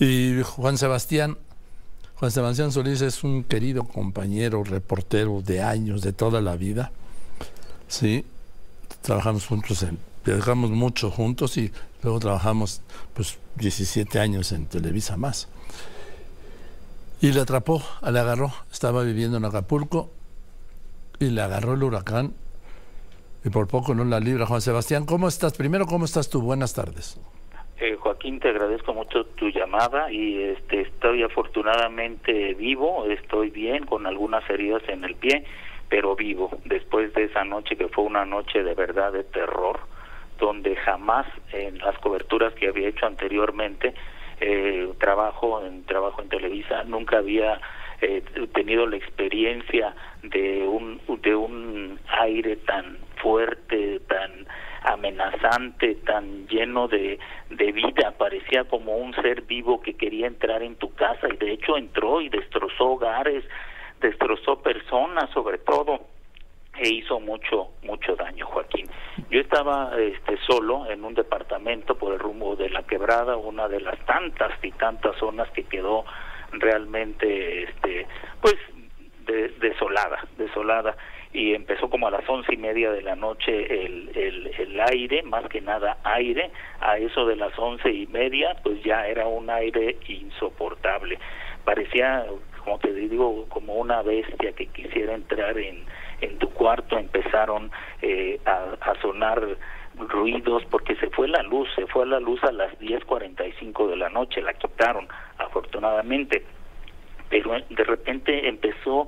Y Juan Sebastián, Juan Sebastián Solís es un querido compañero, reportero de años, de toda la vida. Sí, trabajamos juntos, en, mucho juntos y luego trabajamos pues 17 años en Televisa más. Y le atrapó, le agarró, estaba viviendo en Acapulco y le agarró el huracán y por poco no la libra. Juan Sebastián, ¿cómo estás? Primero, ¿cómo estás tú? Buenas tardes. Eh, Joaquín, te agradezco mucho tu llamada y este, estoy afortunadamente vivo, estoy bien con algunas heridas en el pie, pero vivo. Después de esa noche que fue una noche de verdad de terror, donde jamás en las coberturas que había hecho anteriormente, eh, trabajo en trabajo en Televisa, nunca había eh, tenido la experiencia de un de un aire tan fuerte, tan amenazante, tan lleno de, de vida, parecía como un ser vivo que quería entrar en tu casa y de hecho entró y destrozó hogares, destrozó personas sobre todo e hizo mucho mucho daño Joaquín. Yo estaba este solo en un departamento por el rumbo de la quebrada una de las tantas y tantas zonas que quedó realmente este pues desolada desolada y empezó como a las once y media de la noche el, el, el aire, más que nada aire, a eso de las once y media, pues ya era un aire insoportable. Parecía, como te digo, como una bestia que quisiera entrar en, en tu cuarto, empezaron eh, a, a sonar ruidos porque se fue la luz, se fue la luz a las diez cuarenta y cinco de la noche, la quitaron afortunadamente, pero de repente empezó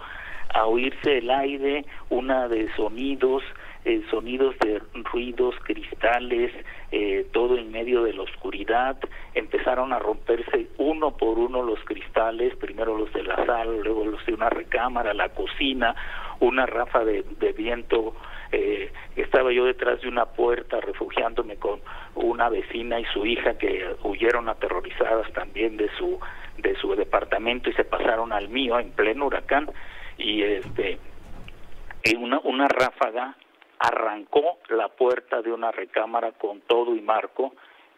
a oírse el aire, una de sonidos, eh, sonidos de ruidos, cristales, eh, todo en medio de la oscuridad, empezaron a romperse uno por uno los cristales, primero los de la sala, luego los de una recámara, la cocina, una rafa de, de viento, eh, estaba yo detrás de una puerta refugiándome con una vecina y su hija que huyeron aterrorizadas también de su de su departamento y se pasaron al mío en pleno huracán y este una, una ráfaga arrancó la puerta de una recámara con todo y marco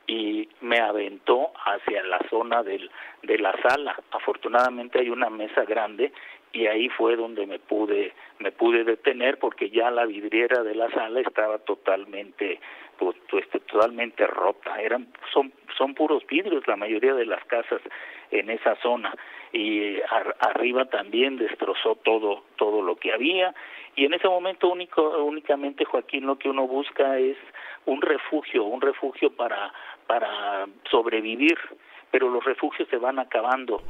y me aventó hacia la zona del, de la sala. Afortunadamente hay una mesa grande y ahí fue donde me pude me pude detener porque ya la vidriera de la sala estaba totalmente pues, pues totalmente rota. Eran son son puros vidrios la mayoría de las casas en esa zona. Y arriba también destrozó todo todo lo que había. Y en ese momento único únicamente Joaquín lo que uno busca es un refugio un refugio para para sobrevivir pero los refugios se van acabando.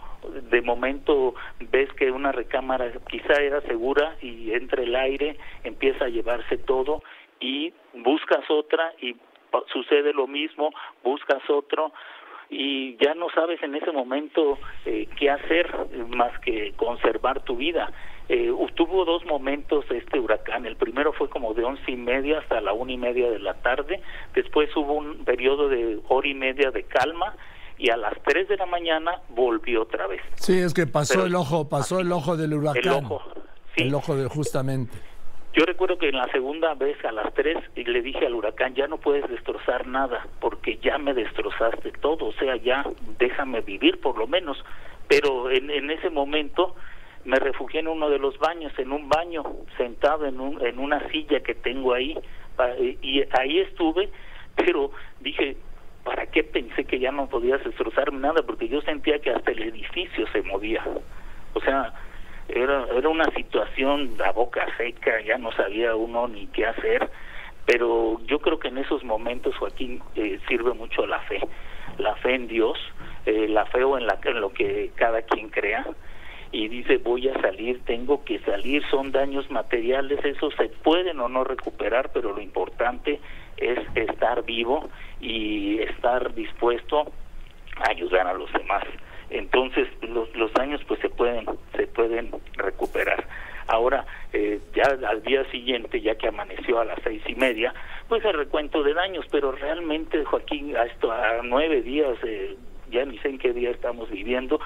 De momento ves que una recámara quizá era segura y entra el aire, empieza a llevarse todo y buscas otra y sucede lo mismo, buscas otro, y ya no sabes en ese momento eh, qué hacer más que conservar tu vida. Eh, tuvo dos momentos este huracán. El primero fue como de once y media hasta la una y media de la tarde. Después hubo un periodo de hora y media de calma y a las tres de la mañana volvió otra vez. Sí, es que pasó el ojo, pasó el ojo del huracán. El ojo, El ojo de justamente. Yo recuerdo que en la segunda vez a las tres le dije al huracán, ya no puedes destrozar nada, porque ya me destrozaste todo, o sea, ya déjame vivir por lo menos. Pero en, en ese momento me refugié en uno de los baños, en un baño, sentado en, un, en una silla que tengo ahí, y ahí estuve, pero dije, ¿para qué pensé que ya no podías destrozarme nada? Porque yo sentía que hasta el edificio se movía. O sea, era, era una situación a boca seca, ya no sabía uno ni qué hacer, pero yo creo que en esos momentos, Joaquín, eh, sirve mucho la fe, la fe en Dios, eh, la fe o en, la, en lo que cada quien crea, y dice voy a salir, tengo que salir, son daños materiales, eso se pueden o no recuperar, pero lo importante es vivo y estar dispuesto a ayudar a los demás. Entonces los, los daños pues se pueden se pueden recuperar. Ahora eh, ya al día siguiente ya que amaneció a las seis y media pues el recuento de daños pero realmente Joaquín a esto a nueve días eh, ya ni sé en qué día estamos viviendo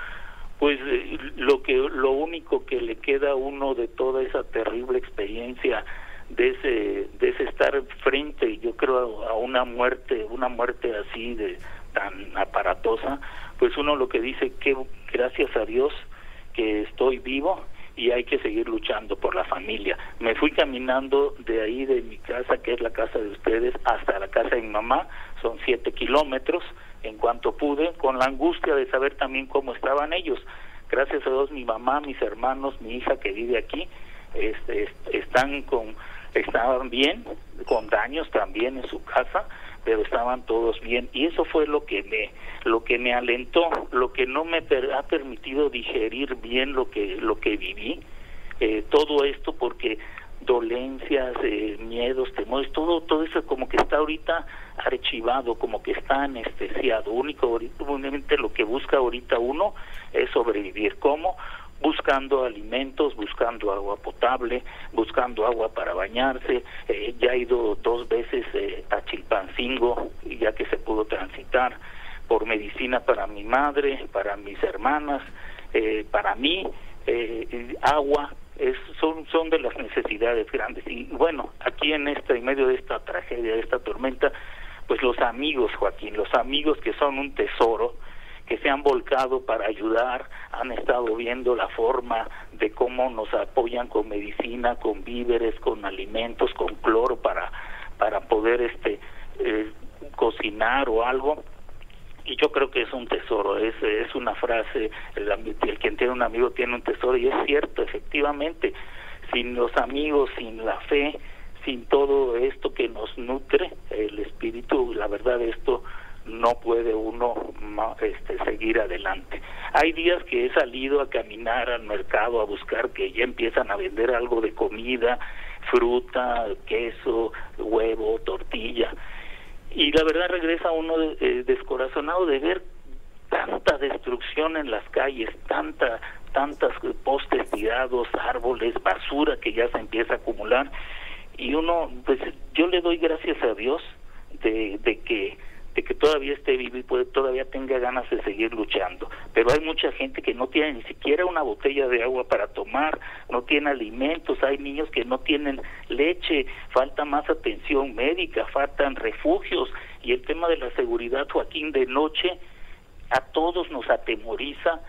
pues eh, lo que lo único que le queda a uno de toda esa terrible experiencia de ese de ese estar frente yo creo a una muerte una muerte así de tan aparatosa, pues uno lo que dice que gracias a Dios que estoy vivo y hay que seguir luchando por la familia. Me fui caminando de ahí, de mi casa, que es la casa de ustedes, hasta la casa de mi mamá, son siete kilómetros, en cuanto pude, con la angustia de saber también cómo estaban ellos. Gracias a Dios, mi mamá, mis hermanos, mi hija que vive aquí, este, están con, estaban bien, con daños también en su casa, pero estaban todos bien. Y eso fue lo que me lo que me alentó. Lo que no me ha permitido digerir bien lo que lo que viví eh, todo esto porque dolencias eh, miedos temores todo todo eso como que está ahorita archivado como que está anestesiado. Único únicamente lo que busca ahorita uno es sobrevivir. Cómo buscando alimentos, buscando agua potable, buscando agua para bañarse. Eh, ya he ido dos veces eh, a Chilpancingo, ya que se pudo transitar, por medicina para mi madre, para mis hermanas, eh, para mí, agua. Es, son, son de las necesidades grandes. Y bueno, aquí en esta, en medio de esta tragedia, de esta tormenta, pues los amigos, Joaquín, los amigos que son un tesoro, que se han volcado para ayudar, han estado viendo la forma de cómo nos apoyan con medicina, con víveres, con alimentos, con cloro para para poder este eh, cocinar o algo. Y yo creo que es un tesoro, es, es una frase, el, el quien tiene un amigo tiene un tesoro y es cierto, efectivamente, sin los amigos, sin la fe, sin todo esto que nos nutre, el espíritu, la verdad esto no puede uno este, seguir adelante. Hay días que he salido a caminar al mercado a buscar que ya empiezan a vender algo de comida, fruta, queso, huevo, tortilla. Y la verdad regresa uno eh, descorazonado de ver tanta destrucción en las calles, tanta tantas postes tirados, árboles, basura que ya se empieza a acumular y uno pues yo le doy gracias a Dios de, de que que todavía esté vivo y puede, todavía tenga ganas de seguir luchando. Pero hay mucha gente que no tiene ni siquiera una botella de agua para tomar, no tiene alimentos, hay niños que no tienen leche, falta más atención médica, faltan refugios y el tema de la seguridad, Joaquín, de noche a todos nos atemoriza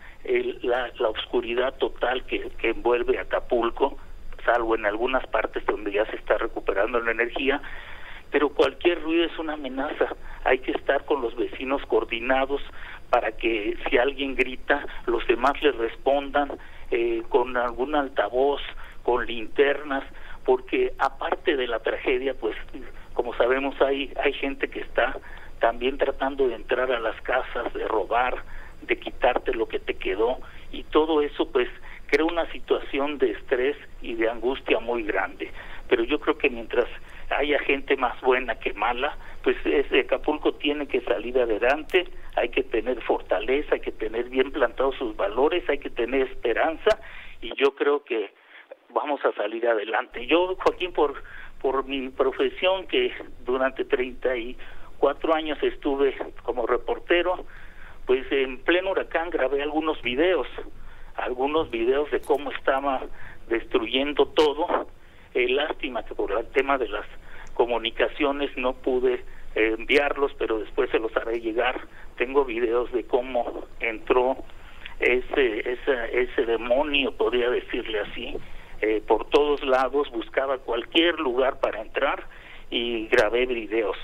la, la oscuridad total que, que envuelve Acapulco, salvo en algunas partes donde ya se está recuperando la energía, pero cualquier ruido es una amenaza. Hay que estar con los vecinos coordinados para que si alguien grita, los demás le respondan eh, con algún altavoz, con linternas, porque aparte de la tragedia, pues como sabemos hay, hay gente que está también tratando de entrar a las casas, de robar, de quitarte lo que te quedó, y todo eso pues crea una situación de estrés y de angustia muy grande. Pero yo creo que mientras haya gente más buena que mala, pues ese Acapulco tiene que salir adelante, hay que tener fortaleza, hay que tener bien plantados sus valores, hay que tener esperanza y yo creo que vamos a salir adelante. Yo, Joaquín, por, por mi profesión, que durante 34 años estuve como reportero, pues en pleno huracán grabé algunos videos, algunos videos de cómo estaba destruyendo todo eh, lástima que por el tema de las comunicaciones no pude eh, enviarlos, pero después se los haré llegar. Tengo videos de cómo entró ese, ese, ese demonio, podría decirle así, eh, por todos lados, buscaba cualquier lugar para entrar y grabé videos.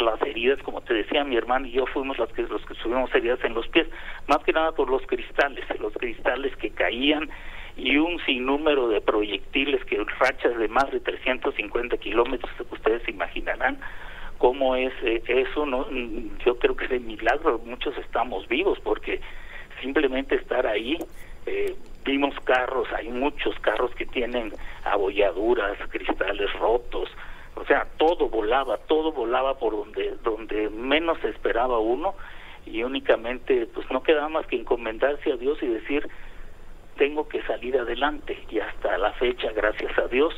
Las heridas, como te decía, mi hermano y yo fuimos los que, los que subimos heridas en los pies, más que nada por los cristales, los cristales que caían y un sinnúmero de proyectiles que rachas de más de 350 kilómetros, ustedes imaginarán cómo es eh, eso, no yo creo que de milagro, muchos estamos vivos porque simplemente estar ahí, eh, vimos carros, hay muchos carros que tienen abolladuras, cristales rotos, o sea, todo todo volaba por donde, donde menos esperaba uno y únicamente pues no quedaba más que encomendarse a Dios y decir tengo que salir adelante y hasta la fecha, gracias a Dios,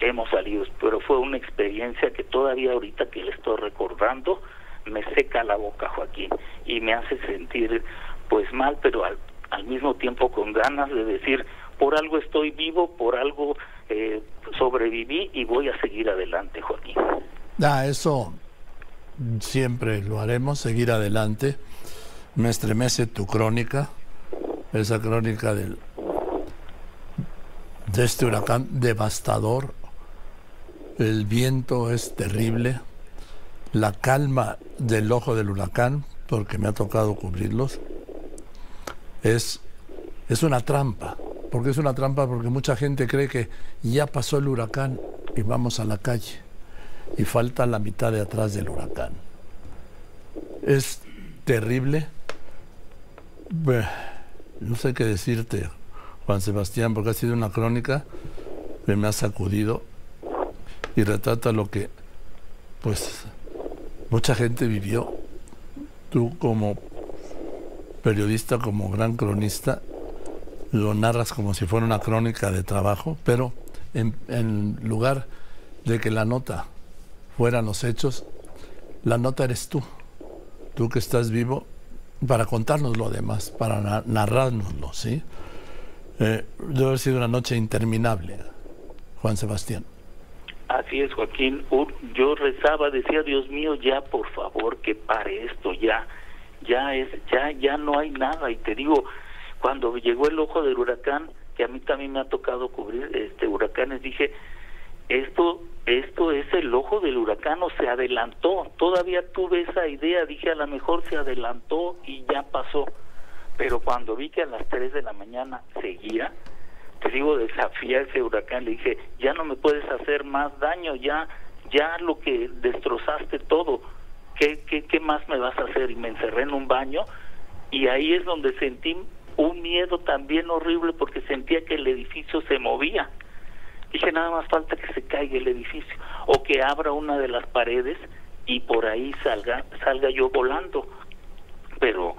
hemos salido, pero fue una experiencia que todavía ahorita que le estoy recordando me seca la boca, Joaquín, y me hace sentir pues mal, pero al, al mismo tiempo con ganas de decir, por algo estoy vivo, por algo eh, sobreviví y voy a seguir adelante, Joaquín. Ah, eso, siempre lo haremos, seguir adelante. Me estremece tu crónica, esa crónica del, de este huracán devastador. El viento es terrible, la calma del ojo del huracán, porque me ha tocado cubrirlos, es, es una trampa. porque es una trampa? Porque mucha gente cree que ya pasó el huracán y vamos a la calle y falta la mitad de atrás del huracán. Es terrible. No sé qué decirte, Juan Sebastián, porque ha sido una crónica que me ha sacudido y retrata lo que, pues, mucha gente vivió. Tú como periodista, como gran cronista, lo narras como si fuera una crónica de trabajo, pero en, en lugar de que la nota fueran los hechos, la nota eres tú, tú que estás vivo, para contarnos lo demás, para narrárnoslo, ¿sí? Eh, debe haber sido una noche interminable, Juan Sebastián. Así es, Joaquín. Yo rezaba, decía, Dios mío, ya por favor que pare esto, ya, ya es, ya, ya no hay nada. Y te digo, cuando llegó el ojo del huracán, que a mí también me ha tocado cubrir este huracanes, dije, esto esto es el ojo del huracán o se adelantó. Todavía tuve esa idea, dije a lo mejor se adelantó y ya pasó. Pero cuando vi que a las 3 de la mañana seguía, te digo, desafía ese huracán, le dije, ya no me puedes hacer más daño, ya, ya lo que destrozaste todo, ¿qué, qué, qué más me vas a hacer? Y me encerré en un baño y ahí es donde sentí un miedo también horrible porque sentía que el edificio se movía Dije, nada más falta que se caiga el edificio o que abra una de las paredes y por ahí salga salga yo volando. Pero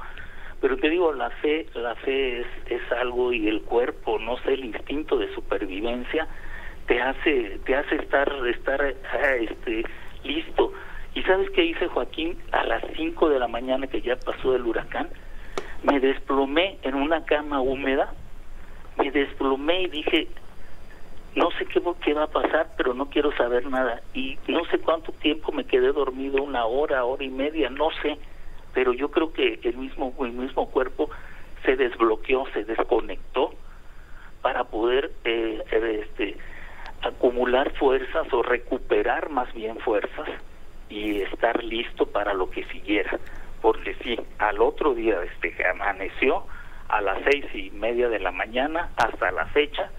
pero te digo, la fe la fe es, es algo y el cuerpo, no sé, el instinto de supervivencia te hace te hace estar estar ah, este listo. ¿Y sabes qué hice Joaquín? A las 5 de la mañana que ya pasó el huracán, me desplomé en una cama húmeda, me desplomé y dije, no sé qué, va a pasar, pero no quiero saber nada. Y no sé cuánto tiempo me quedé dormido, una hora, hora y media, no sé. Pero yo creo que el mismo, el mismo cuerpo se desbloqueó, se desconectó para poder eh, eh, este, acumular fuerzas o recuperar más bien fuerzas y estar listo para lo que siguiera. Porque sí, al otro día este, amaneció a las seis y media de la mañana hasta la fecha,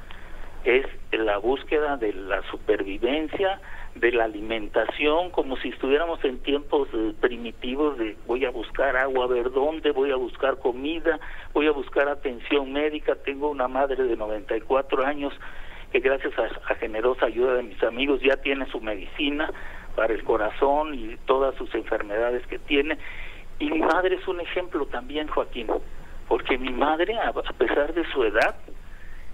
es la búsqueda de la supervivencia, de la alimentación, como si estuviéramos en tiempos eh, primitivos de voy a buscar agua, a ver dónde, voy a buscar comida, voy a buscar atención médica. Tengo una madre de 94 años que gracias a, generosa ayuda de mis amigos ya tiene su medicina para el corazón y todas sus enfermedades que tiene. Y mi madre es un ejemplo también, Joaquín, porque mi madre, a pesar de su edad,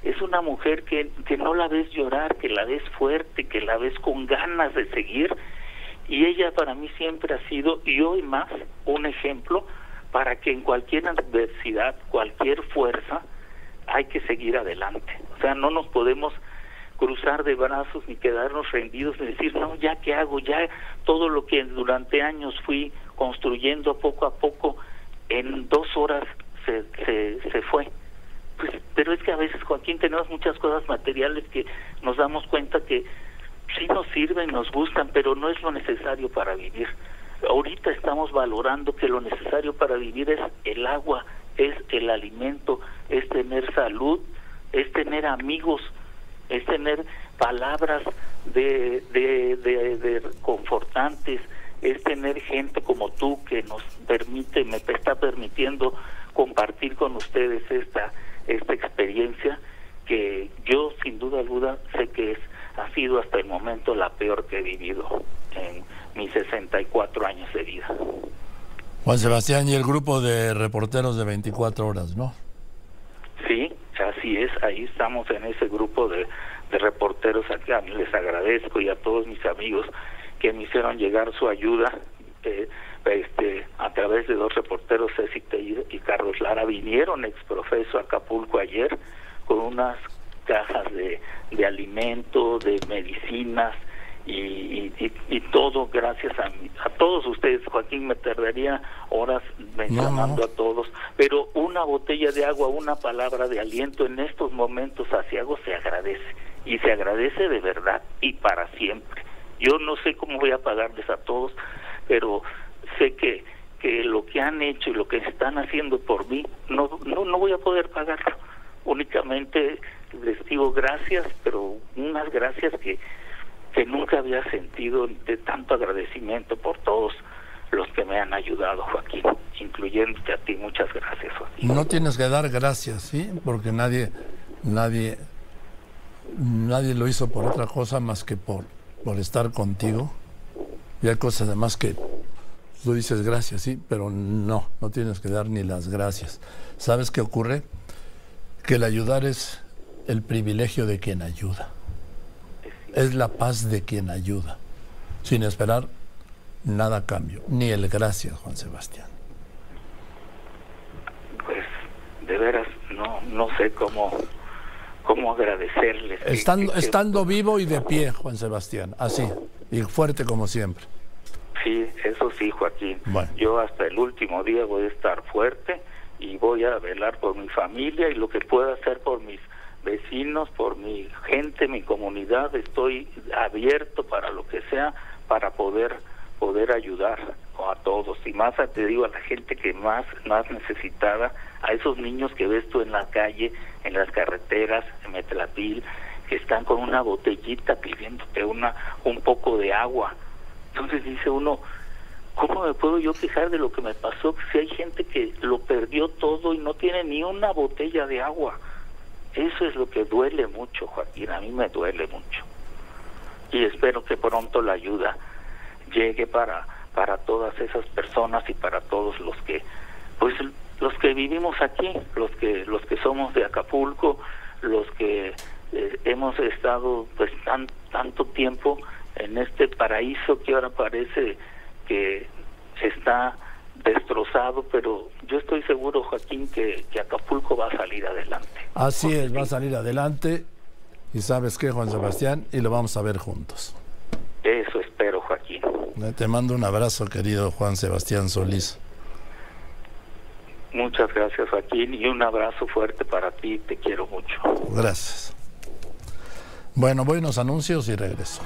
es una mujer que, que no la ves llorar, que la ves fuerte, que la ves con ganas de seguir. Y ella para mí siempre ha sido, y hoy más, un ejemplo para que en cualquier adversidad, cualquier fuerza, hay que seguir adelante. O sea, no nos podemos cruzar de brazos ni quedarnos rendidos y decir, no, ya qué hago, ya todo lo que durante años fui construyendo poco a poco, en dos horas se, se, se fue. Es que a veces, Joaquín, tenemos muchas cosas materiales que nos damos cuenta que sí nos sirven, nos gustan, pero no es lo necesario para vivir. Ahorita estamos valorando que lo necesario para vivir es el agua, es el alimento, es tener salud, es tener amigos, es tener palabras de, de, de, de confortantes, es tener gente como tú que nos permite, me está permitiendo compartir con ustedes esta esta experiencia que yo sin duda alguna sé que es ha sido hasta el momento la peor que he vivido en mis 64 años de vida. Juan Sebastián y el grupo de reporteros de 24 horas, ¿no? Sí, así es, ahí estamos en ese grupo de, de reporteros acá. Les agradezco y a todos mis amigos que me hicieron llegar su ayuda. Eh, este, a través de dos reporteros, Ceci y Carlos Lara, vinieron exprofeso a Acapulco ayer con unas cajas de, de alimento, de medicinas, y, y, todo gracias a, a todos ustedes. Joaquín, me tardaría horas mencionando a todos, pero una botella de agua, una palabra de aliento en estos momentos asiagos se agradece y se agradece de verdad y para siempre. Yo no sé cómo voy a pagarles a todos, pero sé que que lo que han hecho y lo que están haciendo por mí no no no voy a poder pagarlo. Únicamente les digo gracias, pero unas gracias que que nunca había sentido de tanto agradecimiento por todos los que me han ayudado, Joaquín, incluyéndote a ti. Muchas gracias, Joaquín. No tienes que dar gracias, ¿sí? Porque nadie, nadie, nadie lo hizo por otra cosa más que por, por estar contigo. Y hay cosas además que tú dices gracias, sí, pero no, no tienes que dar ni las gracias. ¿Sabes qué ocurre? Que el ayudar es el privilegio de quien ayuda es la paz de quien ayuda, sin esperar nada a cambio, ni el gracias, Juan Sebastián. Pues de veras no no sé cómo cómo agradecerles. Estando, estando vivo y de pie, Juan Sebastián, así, y fuerte como siempre. Sí, eso sí, Joaquín. Yo hasta el último día voy a estar fuerte y voy a velar por mi familia y lo que pueda hacer por mis vecinos, por mi gente, mi comunidad, estoy abierto para lo que sea para poder poder ayudar a todos y más te digo a la gente que más más necesitada, a esos niños que ves tú en la calle, en las carreteras, en Metlatil, que están con una botellita pidiéndote una un poco de agua. Entonces dice uno, ¿cómo me puedo yo quejar de lo que me pasó si hay gente que lo perdió todo y no tiene ni una botella de agua? Eso es lo que duele mucho, Joaquín, a mí me duele mucho. Y espero que pronto la ayuda llegue para para todas esas personas y para todos los que pues los que vivimos aquí, los que los que somos de Acapulco, los que eh, hemos estado pues tan tanto tiempo en este paraíso que ahora parece que está destrozado, pero yo estoy seguro, Joaquín, que, Acapulco va a salir adelante. Así es, va a salir adelante. Y sabes qué, Juan Sebastián, y lo vamos a ver juntos. Eso espero, Joaquín. Eh, te mando un abrazo, querido Juan Sebastián Solís. Muchas gracias, Joaquín, y un abrazo fuerte para ti. Te quiero mucho. Gracias. Bueno, voy a unos anuncios y regreso.